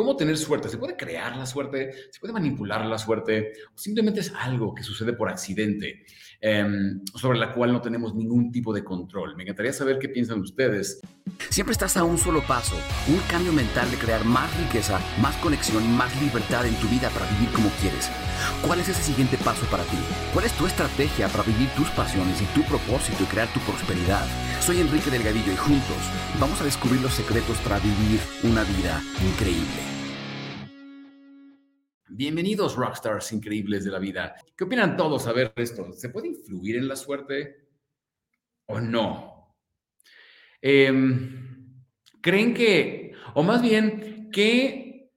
¿Cómo tener suerte? ¿Se puede crear la suerte? ¿Se puede manipular la suerte? ¿O simplemente es algo que sucede por accidente, em, sobre la cual no tenemos ningún tipo de control? Me encantaría saber qué piensan ustedes. Siempre estás a un solo paso, un cambio mental de crear más riqueza, más conexión más libertad en tu vida para vivir como quieres. ¿Cuál es ese siguiente paso para ti? ¿Cuál es tu estrategia para vivir tus pasiones y tu propósito y crear tu prosperidad? Soy Enrique Delgadillo y juntos vamos a descubrir los secretos para vivir una vida increíble. Bienvenidos, rockstars increíbles de la vida. ¿Qué opinan todos a ver esto? ¿Se puede influir en la suerte o no? Em, ¿Creen que, o más bien, qué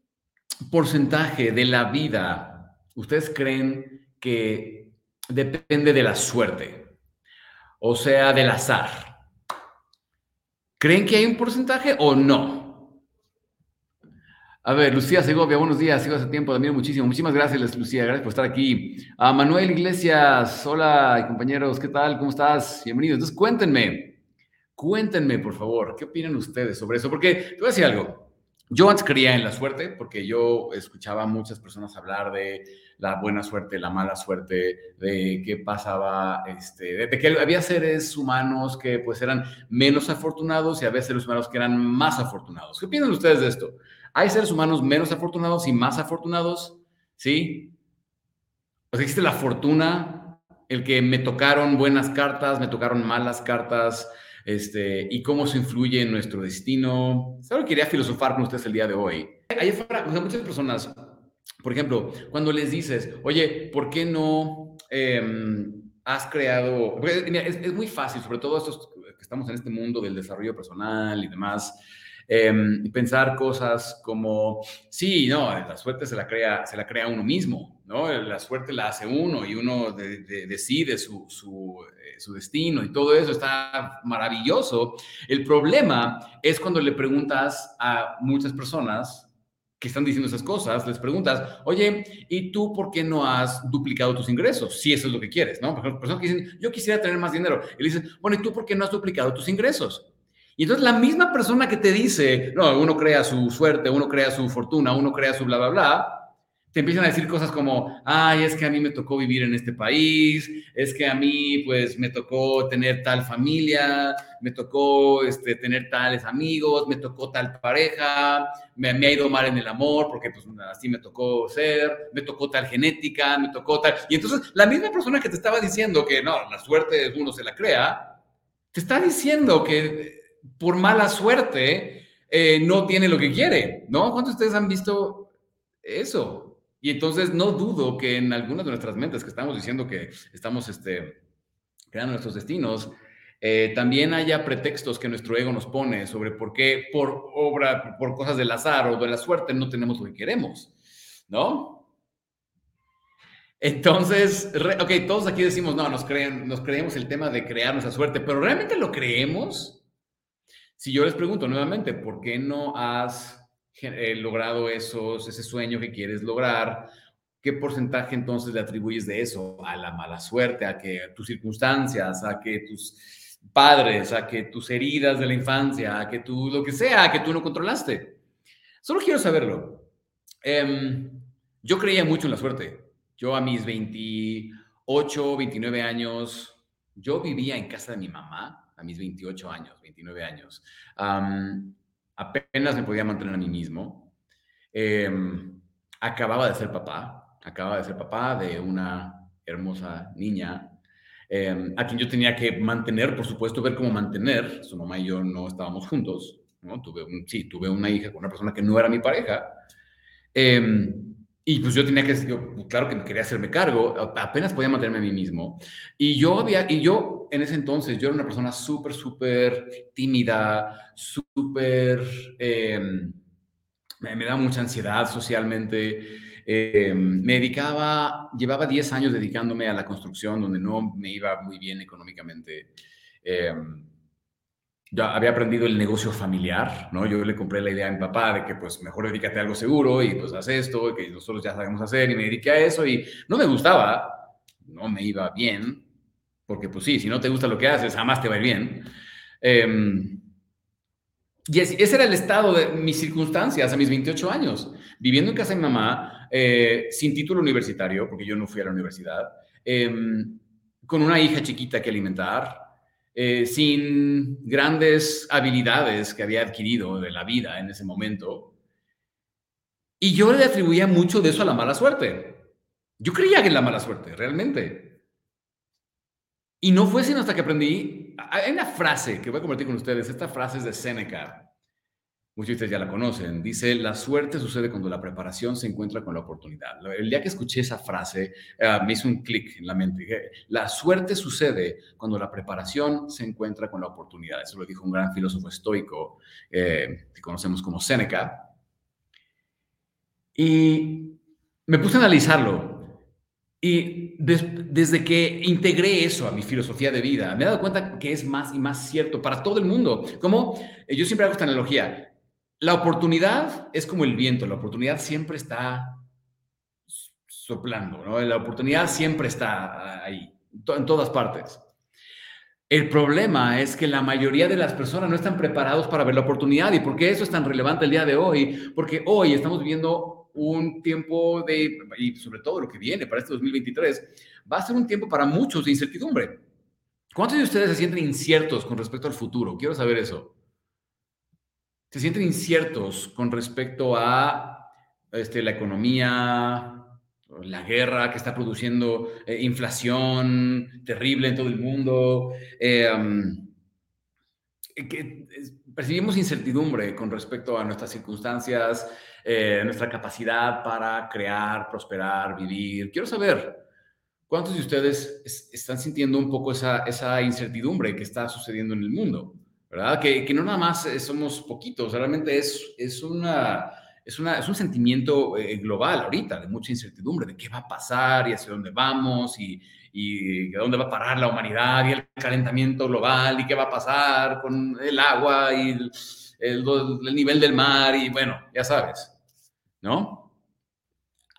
porcentaje de la vida ¿ustedes creen que depende de la suerte? O sea, del azar. ¿Creen que hay un porcentaje o no? A ver, Lucía Segovia, buenos días, sigo hace tiempo, también muchísimo. Muchísimas gracias, Lucía, gracias por estar aquí. A Manuel Iglesias, hola compañeros, ¿qué tal? ¿Cómo estás? Bienvenidos. Entonces, cuéntenme, cuéntenme, por favor, ¿qué opinan ustedes sobre eso? Porque te voy a decir algo. Yo antes creía en la suerte porque yo escuchaba a muchas personas hablar de la buena suerte, la mala suerte, de qué pasaba, este, de, que había seres humanos que pues eran menos afortunados y había seres humanos que eran más afortunados. ¿Qué piensan ustedes de esto? ¿Hay seres humanos menos afortunados y más afortunados? ¿Sí? O sea, existe la fortuna, el que me tocaron buenas cartas, me tocaron malas cartas, este, y cómo se influye en nuestro destino. Solo quería filosofar con ustedes el día de hoy. Hay muchas personas, por ejemplo, cuando les dices, oye, ¿por qué no em, has creado? es, es, muy fácil, sobre todo estos que estamos en este mundo del desarrollo personal y demás. Em, pensar cosas como, sí, no, la suerte se la, crea, se la crea uno mismo, ¿no? La suerte la hace uno y uno decide su, su, eh, su, destino y todo eso está maravilloso. El problema es cuando le preguntas a muchas personas que están diciendo esas cosas, les preguntas, oye, ¿y tú por qué no has duplicado tus ingresos? Si eso es lo que quieres, ¿no? Personas que dicen, yo quisiera tener más dinero. Y le dicen, bueno, ¿y tú por qué no has duplicado tus ingresos? Y entonces la misma persona que te dice, no, uno crea su suerte, uno crea su fortuna, uno crea su bla, bla, bla, te empiezan a decir cosas como, ay, es que a mí me tocó vivir en este país, es que a mí pues me tocó tener tal familia, me tocó este, tener tales amigos, me tocó tal pareja, me, me, ha ido mal en el amor porque pues así me tocó ser, me tocó tal genética, me tocó tal... Y entonces la misma persona que te estaba diciendo que no, la suerte uno se la crea, te está diciendo que por mala suerte, eh, no tiene lo que quiere, ¿no? ¿Cuántos de ustedes han visto eso? Y entonces no dudo que en algunas de nuestras mentes que estamos diciendo que estamos este, creando nuestros destinos, eh, también haya pretextos que nuestro ego nos pone sobre por qué por obra, por cosas del azar o de la suerte no tenemos lo que queremos, ¿no? Entonces, ok, todos aquí decimos, no, nos, creen, nos creemos el tema de crear nuestra suerte, pero ¿realmente lo creemos? Si yo les pregunto nuevamente, ¿por qué no has eh, logrado esos, ese sueño que quieres lograr? ¿Qué porcentaje entonces le atribuyes de eso? A la mala suerte, a que tus circunstancias, a que tus padres, a que tus heridas de la infancia, a que tú, lo que sea, a que tú no controlaste. Solo quiero saberlo. Em, yo creía mucho en la suerte. Yo a mis 28, 29 años, yo vivía en casa de mi mamá a mis 28 años, 29 años. Apenas me podía mantener a mí mismo. Em, acababa de ser papá, acababa de ser papá de una hermosa niña em, a quien yo tenía que mantener, por supuesto, ver cómo mantener. Su mamá y yo no estábamos juntos, ¿no? Tuve sí, tuve una hija con una persona que no era mi pareja. Em, y pues yo tenía que, yo, claro que quería hacerme cargo, apenas podía mantenerme a mí mismo. Y yo había, y yo en ese entonces, yo era una persona súper, súper tímida, súper, em, me, me, daba mucha ansiedad socialmente. Em, me dedicaba, llevaba 10 años dedicándome a la construcción, donde no me iba muy bien económicamente. Eh, yo había aprendido el negocio familiar, ¿no? Yo le compré la idea a mi papá de que pues mejor dedícate a algo seguro y pues haz esto, que nosotros ya sabemos hacer y me dediqué a eso y no me gustaba, no me iba bien, porque pues sí, si no te gusta lo que haces, jamás te va a ir bien. Em, Y ese era el estado de mis circunstancias a mis 28 años, viviendo en casa de mamá, eh, sin título universitario, porque yo no fui a la universidad, em, con una hija chiquita que alimentar, eh, sin grandes habilidades que había adquirido de la vida en ese momento. Y yo le atribuía mucho de eso a la mala suerte. Yo creía que la mala suerte, realmente. Y no fue sino hasta que aprendí. Hay una frase que voy a compartir con ustedes. Esta frase es de Seneca. Muchos de ustedes ya la conocen. Dice: La suerte sucede cuando la preparación se encuentra con la oportunidad. El día que escuché esa frase, eh, me hizo un clic en la mente. La suerte sucede cuando la preparación se encuentra con la oportunidad. Eso lo dijo un gran filósofo estoico eh, que conocemos como Seneca. Y me puse a analizarlo. Y desde que integré eso a mi filosofía de vida, me he dado cuenta que es más y más cierto para todo el mundo. Como eh, yo siempre hago esta analogía, la oportunidad es como el viento, la oportunidad siempre está soplando, ¿no? La oportunidad siempre está ahí, en todas partes. El problema es que la mayoría de las personas no están preparados para ver la oportunidad. ¿Y por qué eso es tan relevante el día de hoy? Porque hoy estamos viviendo un tiempo de, y sobre todo lo que viene para este 2023, va a ser un tiempo para muchos de incertidumbre. ¿Cuántos de ustedes se sienten inciertos con respecto al futuro? Quiero saber eso. ¿Se sienten inciertos con respecto a este, la economía, la guerra que está produciendo eh, inflación terrible en todo el mundo? Eh, que, percibimos incertidumbre con respecto a nuestras circunstancias, eh, nuestra capacidad para crear, prosperar, vivir. Quiero saber, ¿cuántos de ustedes están sintiendo un poco esa, esa incertidumbre que está sucediendo en el mundo? ¿Verdad? Que, que no nada más eh, somos poquitos, realmente es, es, una, es, una, es un sentimiento eh, global ahorita de mucha incertidumbre, de qué va a pasar y hacia dónde vamos y, y a dónde va a parar la humanidad y el calentamiento global y qué va a pasar con el agua y el, el, nivel del mar y bueno, ya sabes, ¿no?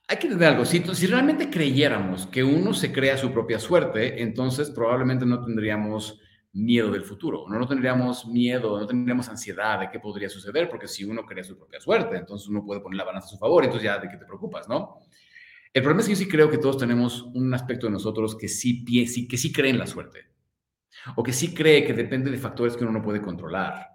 Hay que entender algo, si, si realmente creyéramos que uno se crea su propia suerte, entonces probablemente no tendríamos miedo del futuro, no, no tendríamos miedo, no tendríamos ansiedad de qué podría suceder, porque si uno crea su propia suerte, entonces uno puede poner la balanza a su favor, entonces ya de qué te preocupas, ¿no? El problema es que yo sí creo que todos tenemos un aspecto de nosotros que sí, que sí cree en la suerte, o que sí cree que depende de factores que uno no puede controlar.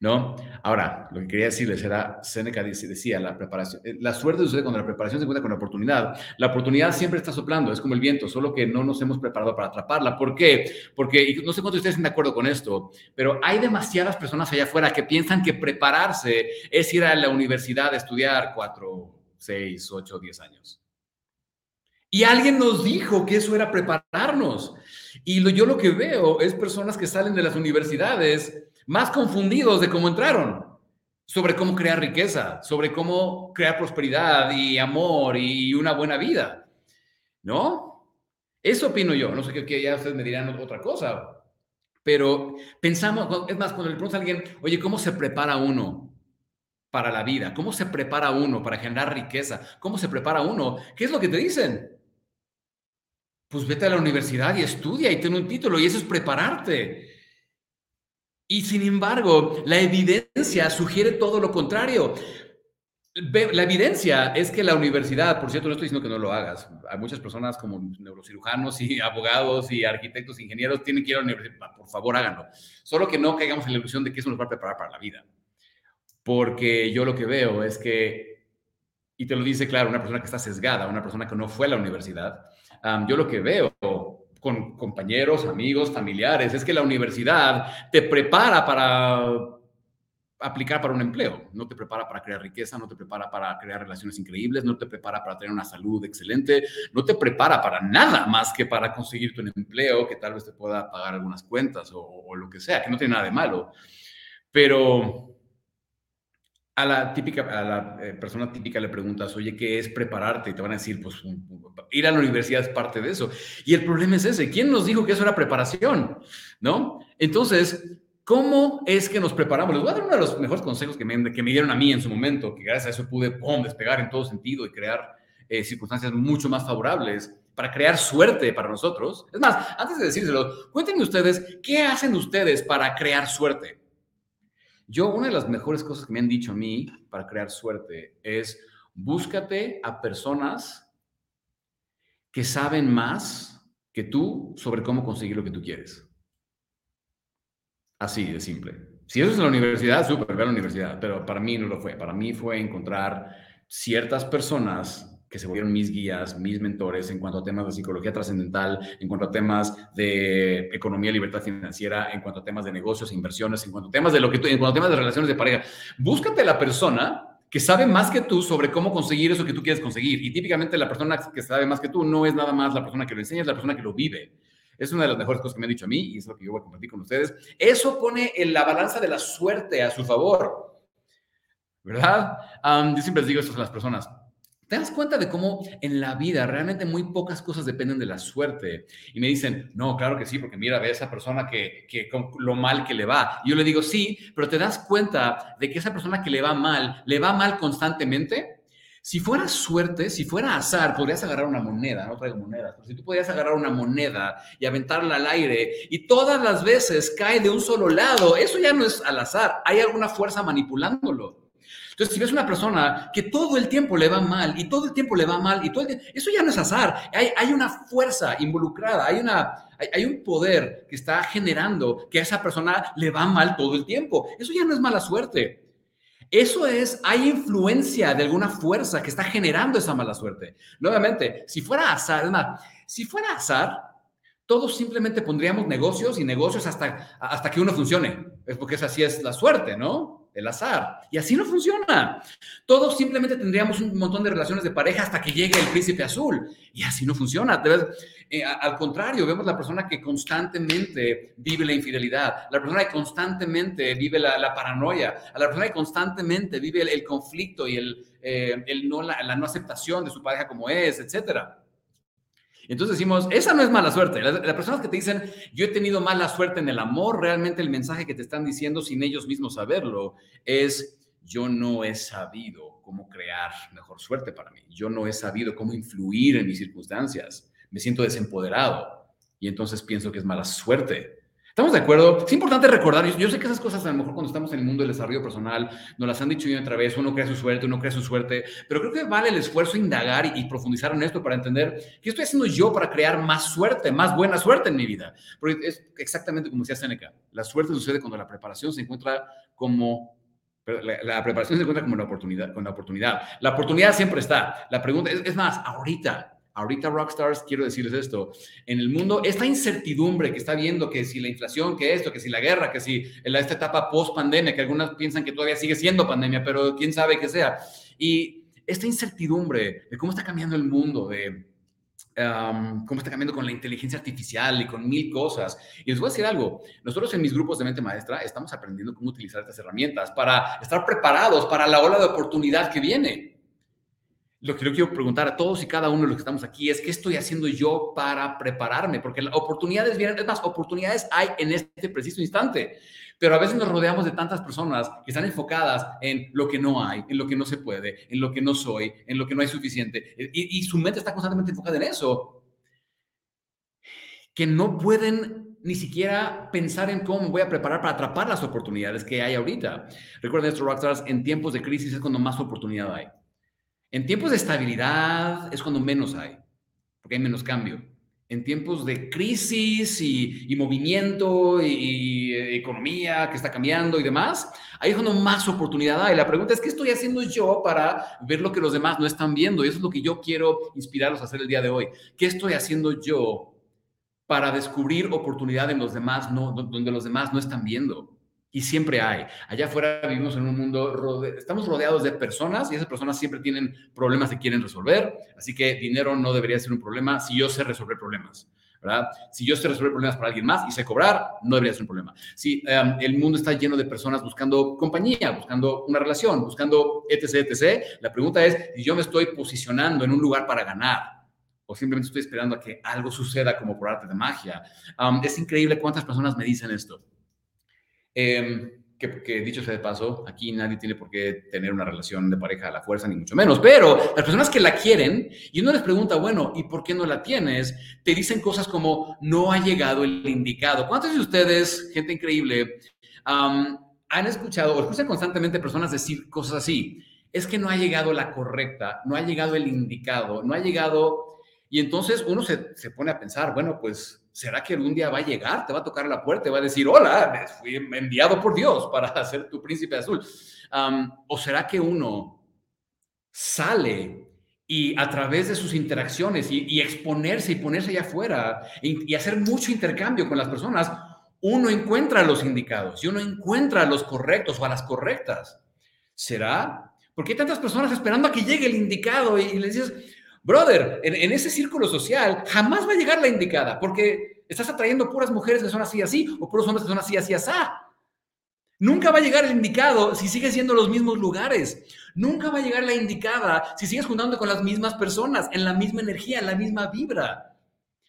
¿No? Ahora, lo que quería decirles era, Seneca decía, la preparación, eh, la suerte sucede cuando la preparación se encuentra con la oportunidad. La oportunidad siempre está soplando, es como el viento, solo que no nos hemos preparado para atraparla. ¿Por qué? Porque, no sé cuántos de ustedes están de acuerdo con esto, pero hay demasiadas personas allá afuera que piensan que prepararse es ir a la universidad a estudiar cuatro, seis, ocho, diez años. Y alguien nos dijo que eso era prepararnos. Y yo lo que veo es personas que salen de las universidades más confundidos de cómo entraron, sobre cómo crear riqueza, sobre cómo crear prosperidad y amor y una buena vida. ¿No? Eso opino yo. No sé qué, ya ustedes me dirán otra cosa. Pero pensamos, es más, cuando le preguntas a alguien, oye, ¿cómo se prepara uno para la vida? ¿Cómo se prepara uno para generar riqueza? ¿Cómo se prepara uno? ¿Qué es lo que te dicen? Pues vete a la universidad y estudia y ten un título y eso es prepararte. Y sin embargo, la evidencia sugiere todo lo contrario. La evidencia es que la universidad, por cierto, no estoy diciendo que no lo hagas. Hay muchas personas como neurocirujanos y abogados y arquitectos, ingenieros, tienen que ir a la universidad. Por favor, háganlo. Solo que no caigamos en la ilusión de que eso nos va a preparar para la vida. Porque yo lo que veo es que, y te lo dice claro, una persona que está sesgada, una persona que no fue a la universidad, yo lo que veo con compañeros, amigos, familiares. Es que la universidad te prepara para aplicar para un empleo, no te prepara para crear riqueza, no te prepara para crear relaciones increíbles, no te prepara para tener una salud excelente, no te prepara para nada más que para conseguir tu empleo que tal vez te pueda pagar algunas cuentas o, o lo que sea, que no tiene nada de malo. Pero a la típica, a la eh, persona típica le preguntas, oye, ¿qué es prepararte? Y te van a decir, pues ir a la universidad es parte de eso. Y el problema es ese, ¿quién nos dijo que eso era preparación? ¿No? Entonces, ¿cómo es que nos preparamos? Les voy a dar uno de los mejores consejos que me, que me dieron a mí en su momento, que gracias a eso pude despegar en todo sentido y crear eh, circunstancias mucho más favorables para crear suerte para nosotros. Es más, antes de decírselo, cuéntenme ustedes, ¿qué hacen ustedes para crear suerte? Yo, una de las mejores cosas que me han dicho a mí para crear suerte es búscate a personas que saben más que tú sobre cómo conseguir lo que tú quieres. Así de simple. Si eso es en la universidad, súper, ve la universidad, pero para mí no lo fue. Para mí fue encontrar ciertas personas que se volvieron mis guías, mis mentores en cuanto a temas de psicología trascendental, en cuanto a temas de economía, libertad financiera, en cuanto a temas de negocios, e inversiones, en cuanto a temas de lo que tú, en cuanto a temas de relaciones de pareja. Búscate la persona que sabe más que tú sobre cómo conseguir eso que tú quieres conseguir. Y típicamente la persona que sabe más que tú no es nada más la persona que lo enseña, es la persona que lo vive. Es una de las mejores cosas que me han dicho a mí y es lo que yo voy a compartir con ustedes. Eso pone en la balanza de la suerte a su favor. ¿Verdad? yo siempre les digo esto a las personas ¿Te das cuenta de cómo en la vida realmente muy pocas cosas dependen de la suerte? Y me dicen, no, claro que sí, porque mira, ve a esa persona que, que lo mal que le va. Yo le digo, sí, pero ¿te das cuenta de que esa persona que le va mal, le va mal constantemente? Si fuera suerte, si fuera azar, podrías agarrar una moneda, no traigo monedas, pero si tú podías agarrar una moneda y aventarla al aire y todas las veces cae de un solo lado, eso ya no es al azar, hay alguna fuerza manipulándolo. Entonces, si ves una persona que todo el tiempo le va mal y todo el tiempo le va mal y todo el eso ya no es azar. Hay, una fuerza involucrada, hay, una, hay, un poder que está generando que a esa persona le va mal todo el tiempo. Eso ya no es mala suerte. Eso es, hay influencia de alguna fuerza que está generando esa mala suerte. Nuevamente, si fuera azar, es más, si fuera azar, todos simplemente pondríamos negocios y negocios hasta, hasta que uno funcione. Es porque esa sí es la suerte, ¿no? El azar. Y así no funciona. Todos simplemente tendríamos un montón de relaciones de pareja hasta que llegue el príncipe azul. Y así no funciona. Eh, al contrario, vemos la persona que constantemente vive la infidelidad, la persona que constantemente vive la, paranoia, a la persona que constantemente vive el, conflicto y el, eh, la, la no aceptación de su pareja como es, etcétera. Entonces decimos, esa no es mala suerte. Las, personas que te dicen, yo he tenido mala suerte en el amor, realmente el mensaje que te están diciendo sin ellos mismos saberlo es, yo no he sabido cómo crear mejor suerte para mí. Yo no he sabido cómo influir en mis circunstancias. Me siento desempoderado y entonces pienso que es mala suerte. ¿Estamos de acuerdo? Es importante recordar, yo, sé que esas cosas a lo mejor cuando estamos en el mundo del desarrollo personal nos las han dicho yo otra vez, uno crea su suerte, uno crea su suerte, pero creo que vale el esfuerzo indagar y, profundizar en esto para entender qué estoy haciendo yo para crear más suerte, más buena suerte en mi vida. Porque es exactamente como decía Seneca, la suerte sucede cuando la preparación se encuentra como la, preparación se encuentra como la oportunidad, con la oportunidad. La oportunidad siempre está. La pregunta es, es más, ahorita, ahorita Rockstars, quiero decirles esto, en el mundo, esta incertidumbre que está viendo, que si la inflación, que esto, que si la guerra, que si en esta etapa post pandemia, que algunas piensan que todavía sigue siendo pandemia, pero quién sabe que sea. Y esta incertidumbre de cómo está cambiando el mundo, de cómo está cambiando con la inteligencia artificial y con mil cosas. Y les voy a decir algo, nosotros en mis grupos de mente maestra estamos aprendiendo cómo utilizar estas herramientas para estar preparados para la ola de oportunidad que viene lo que yo quiero preguntar a todos y cada uno de los que estamos aquí es, ¿qué estoy haciendo yo para prepararme? Porque las oportunidades vienen, es más, oportunidades hay en este preciso instante, pero a veces nos rodeamos de tantas personas que están enfocadas en lo que no hay, en lo que no se puede, en lo que no soy, en lo que no hay suficiente, y, y su mente está constantemente enfocada en eso, que no pueden ni siquiera pensar en cómo me voy a preparar para atrapar las oportunidades que hay ahorita. Recuerden esto, Rockstars, en tiempos de crisis es cuando más oportunidad hay. En tiempos de estabilidad es cuando menos hay, porque hay menos cambio. En tiempos de crisis y, movimiento y, economía que está cambiando y demás, ahí es cuando más oportunidad hay. La pregunta es, ¿qué estoy haciendo yo para ver lo que los demás no están viendo? Y eso es lo que yo quiero inspirarlos a hacer el día de hoy. ¿Qué estoy haciendo yo para descubrir oportunidad en los demás, no, donde los demás no están viendo? Y siempre hay. Allá afuera vivimos en un mundo, estamos rodeados de personas y esas personas siempre tienen problemas que quieren resolver. Así que dinero no debería ser un problema si yo sé resolver problemas. ¿verdad? Si yo sé resolver problemas para alguien más y sé cobrar, no debería ser un problema. Si em, el mundo está lleno de personas buscando compañía, buscando una relación, buscando etc., etc., la pregunta es si yo me estoy posicionando en un lugar para ganar o simplemente estoy esperando a que algo suceda como por arte de magia. es increíble cuántas personas me dicen esto. Em, que, dicho sea de paso, aquí nadie tiene por qué tener una relación de pareja a la fuerza, ni mucho menos. Pero las personas que la quieren, y uno les pregunta, bueno, ¿y por qué no la tienes? Te dicen cosas como, no ha llegado el indicado. ¿Cuántos de ustedes, gente increíble, han escuchado o escuchan constantemente personas decir cosas así. Es que no ha llegado la correcta, no ha llegado el indicado, no ha llegado... Y entonces uno se, se pone a pensar, bueno, pues, ¿será que algún día va a llegar? Te va a tocar la puerta y va a decir, hola, fui enviado por Dios para ser tu príncipe azul. ¿O será que uno sale y a través de sus interacciones y, exponerse y ponerse allá afuera y, hacer mucho intercambio con las personas, uno encuentra los indicados y uno encuentra los correctos o a las correctas. ¿Será? Porque hay tantas personas esperando a que llegue el indicado y, le dices, brother, en, en, ese círculo social jamás va a llegar la indicada porque estás atrayendo puras mujeres que son así, así, o puros hombres que son así, así, así. Nunca va a llegar el indicado si sigues siendo los mismos lugares. Nunca va a llegar la indicada si sigues juntando con las mismas personas, en la misma energía, en la misma vibra.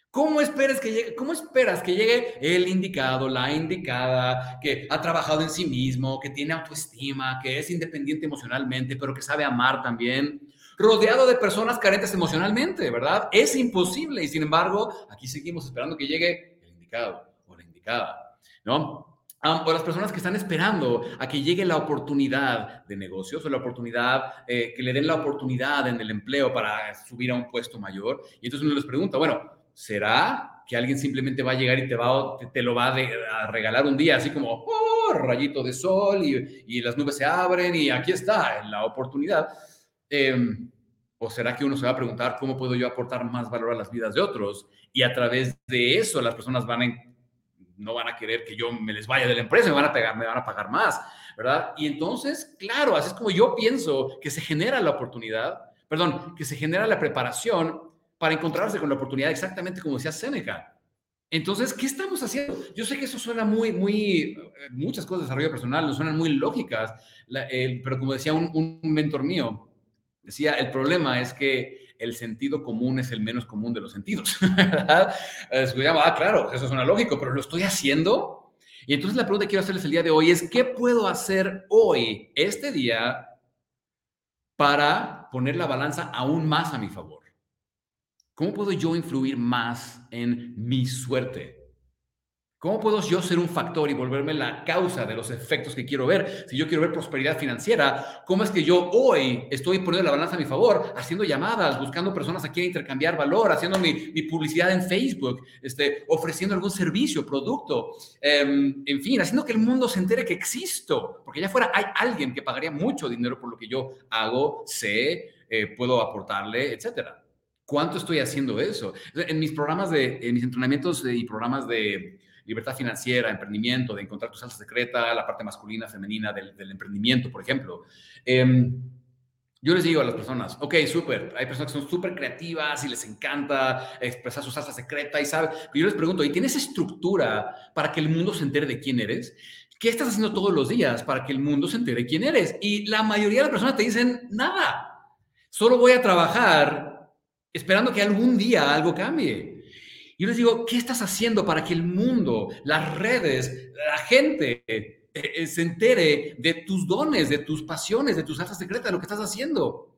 ¿Cómo esperas que llegue, cómo esperas que llegue el indicado, la indicada, que ha trabajado en sí mismo, que tiene autoestima, que es independiente emocionalmente, pero que sabe amar también? Rodeado de personas carentes emocionalmente, ¿verdad? Es imposible y sin embargo, aquí seguimos esperando que llegue el indicado o la indicada, ¿no? o las personas que están esperando a que llegue la oportunidad de negocios o la oportunidad, eh, que le den la oportunidad en el empleo para subir a un puesto mayor. Y entonces uno les pregunta, bueno, ¿será que alguien simplemente va a llegar y te, va, te, lo va a, regalar un día, así como, oh, rayito de sol y, y, las nubes se abren y aquí está la oportunidad? Em, ¿O será que uno se va a preguntar cómo puedo yo aportar más valor a las vidas de otros? Y a través de eso las personas van a no van a querer que yo me les vaya de la empresa, me van a, pegar, me van a pagar más, ¿verdad? Y entonces, claro, así es como yo pienso que se genera la oportunidad, perdón, que se genera la preparación para encontrarse con la oportunidad exactamente como decía Seneca. Entonces, ¿qué estamos haciendo? Yo sé que eso suena muy, muy, eh, muchas cosas de desarrollo personal, no suenan muy lógicas, pero como decía un, un mentor mío, decía, el problema es que el sentido común es el menos común de los sentidos, ¿verdad? ah, claro, eso suena lógico, pero lo estoy haciendo. Y entonces la pregunta que quiero hacerles el día de hoy es, ¿qué puedo hacer hoy, este día, para poner la balanza aún más a mi favor? ¿Cómo puedo yo influir más en mi suerte? ¿Cómo puedo yo ser un factor y volverme la causa de los efectos que quiero ver? Si yo quiero ver prosperidad financiera, ¿cómo es que yo hoy estoy poniendo la balanza a mi favor, haciendo llamadas, buscando personas a quien intercambiar valor, haciendo mi, publicidad en Facebook, este, ofreciendo algún servicio, producto, em, en fin, haciendo que el mundo se entere que existo? Porque allá afuera hay alguien que pagaría mucho dinero por lo que yo hago, sé, eh, puedo aportarle, etcétera. ¿Cuánto estoy haciendo eso? En mis programas de, en mis entrenamientos y programas de libertad financiera, emprendimiento, de encontrar tu salsa secreta, la parte masculina, femenina del, emprendimiento, por ejemplo. Em, yo les digo a las personas, ok, súper, hay personas que son súper creativas y les encanta expresar su salsa secreta y sabe, pero yo les pregunto, ¿y tienes estructura para que el mundo se entere de quién eres? ¿Qué estás haciendo todos los días para que el mundo se entere de quién eres? Y la mayoría de las personas te dicen, nada, solo voy a trabajar esperando que algún día algo cambie. Yo les digo, ¿qué estás haciendo para que el mundo, las redes, la gente eh, eh, se entere de tus dones, de tus pasiones, de tus altas secretas, de lo que estás haciendo?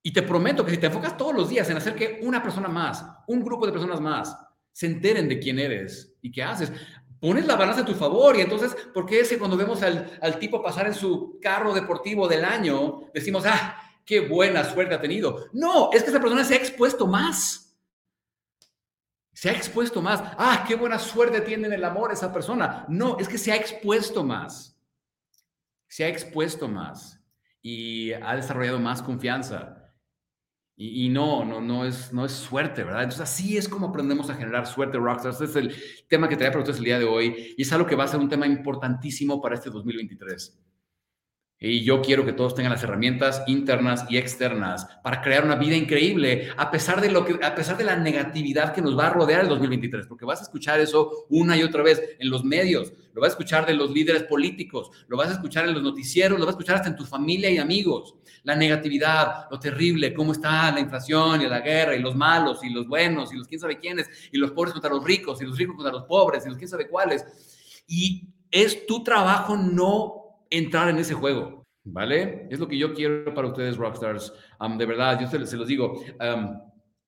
Y te prometo que si te enfocas todos los días en hacer que una persona más, un grupo de personas más, se enteren de quién eres y qué haces, pones la balanza a tu favor. Y entonces, ¿por qué es que cuando vemos al, al tipo pasar en su carro deportivo del año, decimos, ah, qué buena suerte ha tenido? No, es que esa persona se ha expuesto más se ha expuesto más. Ah, qué buena suerte tiene en el amor esa persona. No, es que se ha expuesto más. Se ha expuesto más y ha desarrollado más confianza. Y, no, no, no es, no es suerte, ¿verdad? Entonces así es como aprendemos a generar suerte, Rockstars. Este es el tema que traía para ustedes el día de hoy y es algo que va a ser un tema importantísimo para este 2023. Y yo quiero que todos tengan las herramientas internas y externas para crear una vida increíble, a pesar de lo que, a pesar de la negatividad que nos va a rodear el 2023, porque vas a escuchar eso una y otra vez en los medios, lo vas a escuchar de los líderes políticos, lo vas a escuchar en los noticieros, lo vas a escuchar hasta en tu familia y amigos. La negatividad, lo terrible, cómo está la inflación y la guerra y los malos y los buenos y los quién sabe quiénes y los pobres contra los ricos y los ricos contra los pobres y los quién sabe cuáles. Y es tu trabajo no entrar en ese juego, ¿vale? Es lo que yo quiero para ustedes, Rockstars. de verdad, yo se, los digo,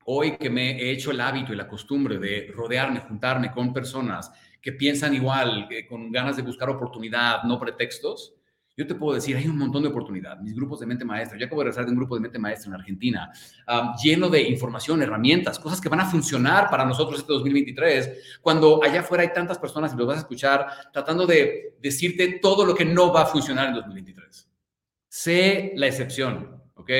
hoy que me he hecho el hábito y la costumbre de rodearme, juntarme con personas que piensan igual, con ganas de buscar oportunidad, no pretextos, yo te puedo decir, hay un montón de oportunidad. Mis grupos de mente maestra, yo acabo de regresar de un grupo de mente maestra en Argentina, lleno de información, herramientas, cosas que van a funcionar para nosotros este 2023, cuando allá afuera hay tantas personas y los vas a escuchar tratando de decirte todo lo que no va a funcionar en 2023. Sé la excepción, ¿ok?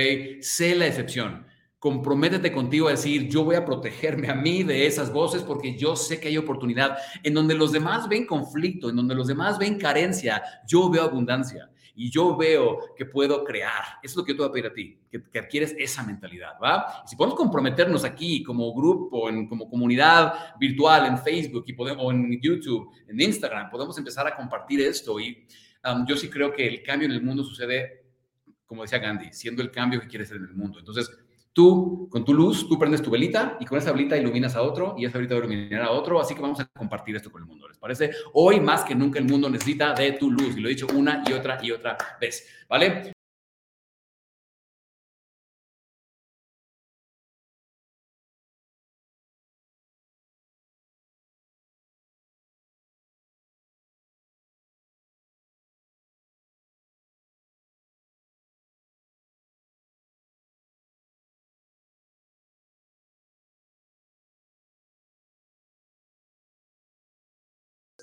Sé la excepción comprométete contigo a decir, yo voy a protegerme a mí de esas voces porque yo sé que hay oportunidad. En donde los demás ven conflicto, en donde los demás ven carencia, yo veo abundancia y yo veo que puedo crear. Eso es lo que yo te voy a pedir a ti, que, que adquieres esa mentalidad, ¿va? si podemos comprometernos aquí como grupo, en, como comunidad virtual en Facebook y podemos, o en YouTube, en Instagram, podemos empezar a compartir esto y um, yo sí creo que el cambio en el mundo sucede, como decía Gandhi, siendo el cambio que quieres ser en el mundo. Entonces, Tú, con tu luz, tú prendes tu velita y con esa velita iluminas a otro y esa velita va a iluminar a otro. Así que vamos a compartir esto con el mundo. ¿Les parece? Hoy más que nunca el mundo necesita de tu luz. Y lo he dicho una y otra y otra vez. ¿Vale?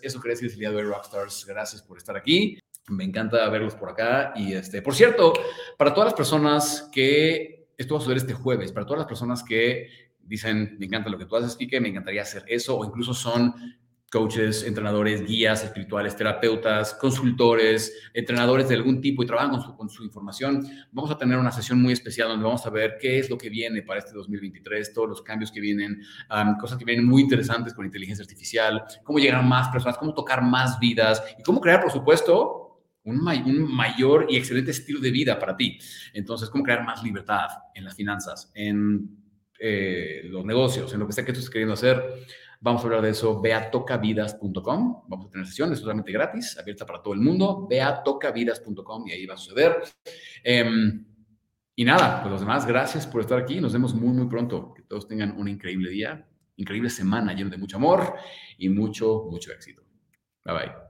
Eso quería decir el de hoy, Rockstars. Gracias por estar aquí. Me encanta verlos por acá. Y este, por cierto, para todas las personas que esto va a suceder este jueves, para todas las personas que dicen, me encanta lo que tú haces, Kike, me encantaría hacer eso, o incluso son coaches, entrenadores, guías espirituales, terapeutas, consultores, entrenadores de algún tipo y trabajan con su, información, vamos a tener una sesión muy especial donde vamos a ver qué es lo que viene para este 2023, todos los cambios que vienen, cosas que vienen muy interesantes con inteligencia artificial, cómo llegar a más personas, cómo tocar más vidas y cómo crear, por supuesto, un, mayor y excelente estilo de vida para ti. Entonces, cómo crear más libertad en las finanzas, en eh, los negocios, en lo que sea que tú estés queriendo hacer. Vamos a hablar de eso. Ve a tocavidas.com. Vamos a tener sesiones totalmente gratis, abierta para todo el mundo. Ve a tocavidas.com y ahí va a suceder. Em, y nada, pues los demás, gracias por estar aquí. Nos vemos muy, muy pronto. Que todos tengan un increíble día, increíble semana lleno de mucho amor y mucho, mucho éxito. Bye bye.